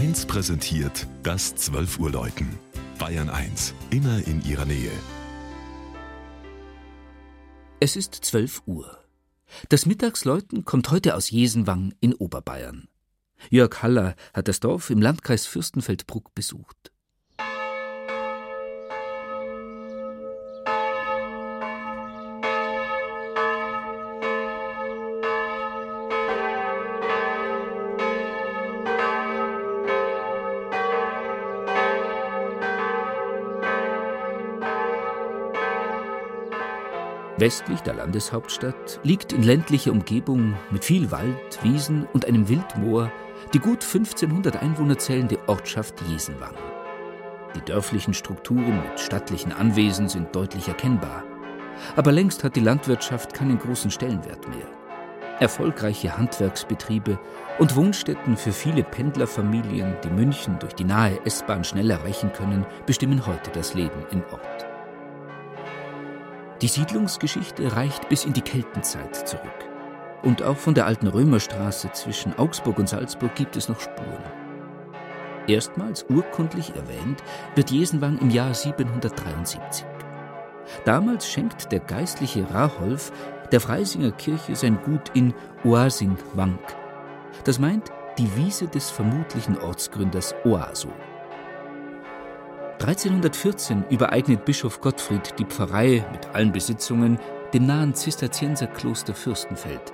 1 präsentiert das 12 Uhr Läuten. Bayern 1, immer in ihrer Nähe. Es ist 12 Uhr. Das Mittagsläuten kommt heute aus Jesenwang in Oberbayern. Jörg Haller hat das Dorf im Landkreis Fürstenfeldbruck besucht. Westlich der Landeshauptstadt liegt in ländlicher Umgebung mit viel Wald, Wiesen und einem Wildmoor die gut 1500 Einwohner zählende Ortschaft Jesenwang. Die dörflichen Strukturen mit stattlichen Anwesen sind deutlich erkennbar. Aber längst hat die Landwirtschaft keinen großen Stellenwert mehr. Erfolgreiche Handwerksbetriebe und Wohnstätten für viele Pendlerfamilien, die München durch die nahe S-Bahn schnell erreichen können, bestimmen heute das Leben im Ort. Die Siedlungsgeschichte reicht bis in die Keltenzeit zurück. Und auch von der alten Römerstraße zwischen Augsburg und Salzburg gibt es noch Spuren. Erstmals urkundlich erwähnt wird Jesenwang im Jahr 773. Damals schenkt der geistliche Raholf der Freisinger Kirche sein Gut in Oasingwank. Das meint die Wiese des vermutlichen Ortsgründers Oaso. 1314 übereignet Bischof Gottfried die Pfarrei mit allen Besitzungen dem nahen Zisterzienserkloster Fürstenfeld,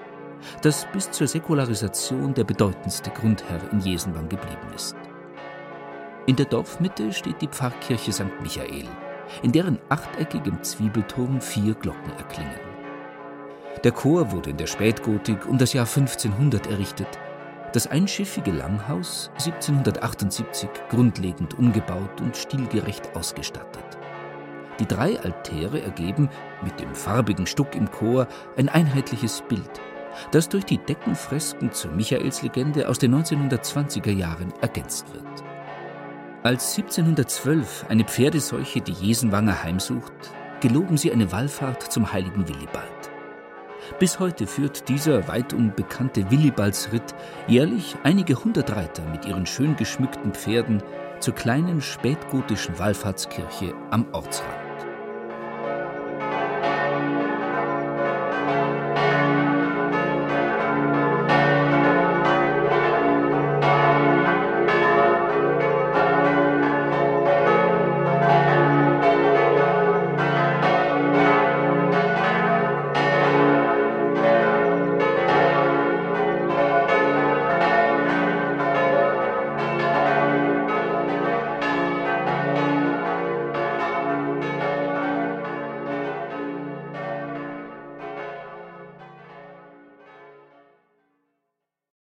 das bis zur Säkularisation der bedeutendste Grundherr in Jesenwang geblieben ist. In der Dorfmitte steht die Pfarrkirche St. Michael, in deren achteckigem Zwiebelturm vier Glocken erklingen. Der Chor wurde in der Spätgotik um das Jahr 1500 errichtet das einschiffige Langhaus 1778 grundlegend umgebaut und stilgerecht ausgestattet. Die drei Altäre ergeben mit dem farbigen Stuck im Chor ein einheitliches Bild, das durch die Deckenfresken zur Michaelslegende aus den 1920er Jahren ergänzt wird. Als 1712 eine Pferdeseuche die Jesenwanger heimsucht, geloben sie eine Wallfahrt zum heiligen Willibald. Bis heute führt dieser weitum bekannte Willibaldsritt jährlich einige hundert Reiter mit ihren schön geschmückten Pferden zur kleinen spätgotischen Wallfahrtskirche am Ortsrand.